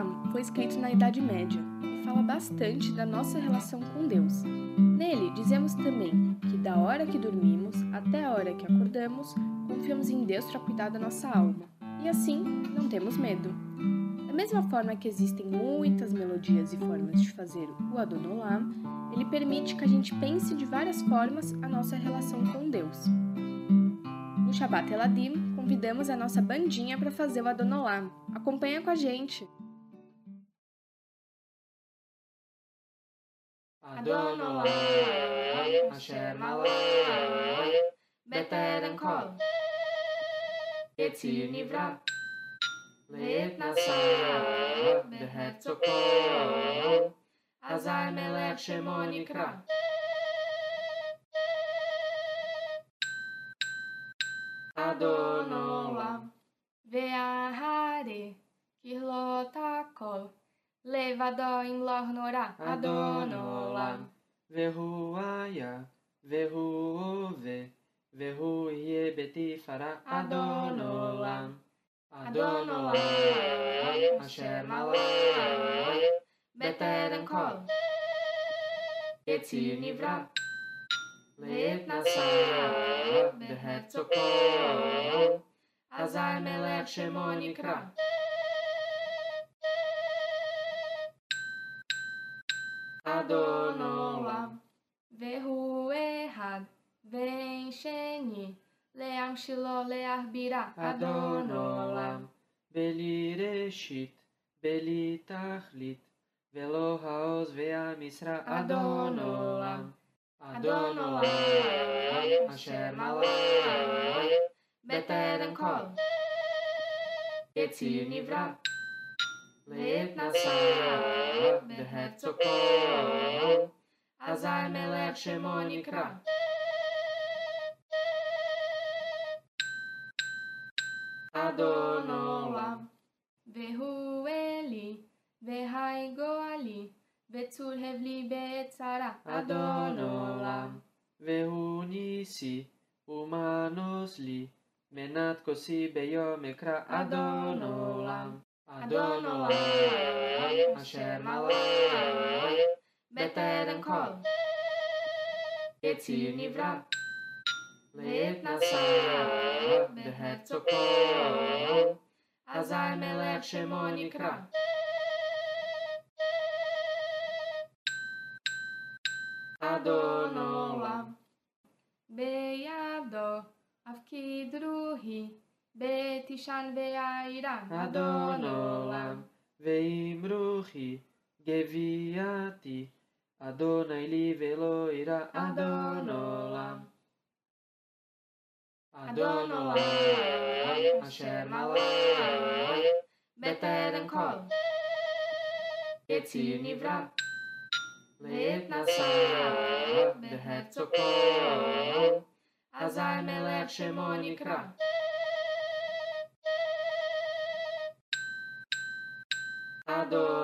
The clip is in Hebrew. Torá foi escrito na Idade Média e fala bastante da nossa relação com Deus. Nele, dizemos também que da hora que dormimos até a hora que acordamos, confiamos em Deus para cuidar da nossa alma e assim não temos medo. Da mesma forma que existem muitas melodias e formas de fazer o Adonolá, ele permite que a gente pense de várias formas a nossa relação com Deus. No Shabbat Eladim, convidamos a nossa bandinha para fazer o Adonolá. Acompanha com a gente! Adonová, Ašer malá, Beteren kol, je cílní vrah. Lid na sám, beher co kol, a zájme lepše moní krám. Adonolam, veahari, kihlota kol, Levado in lohnora adonolam. Verruaia, verruove, verruie betifara adonolam. Adonolam, asher malam. Beteren kol. Etzi nivra. Leet nasa, beherzokol. Azar melech shemo nikra. Adonowam. Verru errado, vencheni, leam shilo beli reshit, beli tachlit, velo haos vea misra Adonowam. Adonowam, Asher malam, beter kol, yetzir nivra. לעת נסעת בהרצוג כהן, אזי מלך שמו נקרא. אדון עולם, והוא אלי, והי גואלי, וצור הבלי בצרה. אדון עולם, והוא ניסי, ומנוס לי, מנת כוסי ביום אקרא. אדון עולם. better than Adonai, Hashem Allah, Beter and Kol, Yetzir Nivra, Leit I Behet Zoko, Azai Melech Shemo Nikra. Adonai, Beyado, Avkid Ruhi, Adonai, בתשען באירם, אדון עולם. רוחי גביעתי, אדוני לי ולא אירא, אדון עולם. אדון עולם, אשר מלאך, בטרם כל. יציר נברא, לעת נשא, בהרצו אזי מלך שמו נקרא. no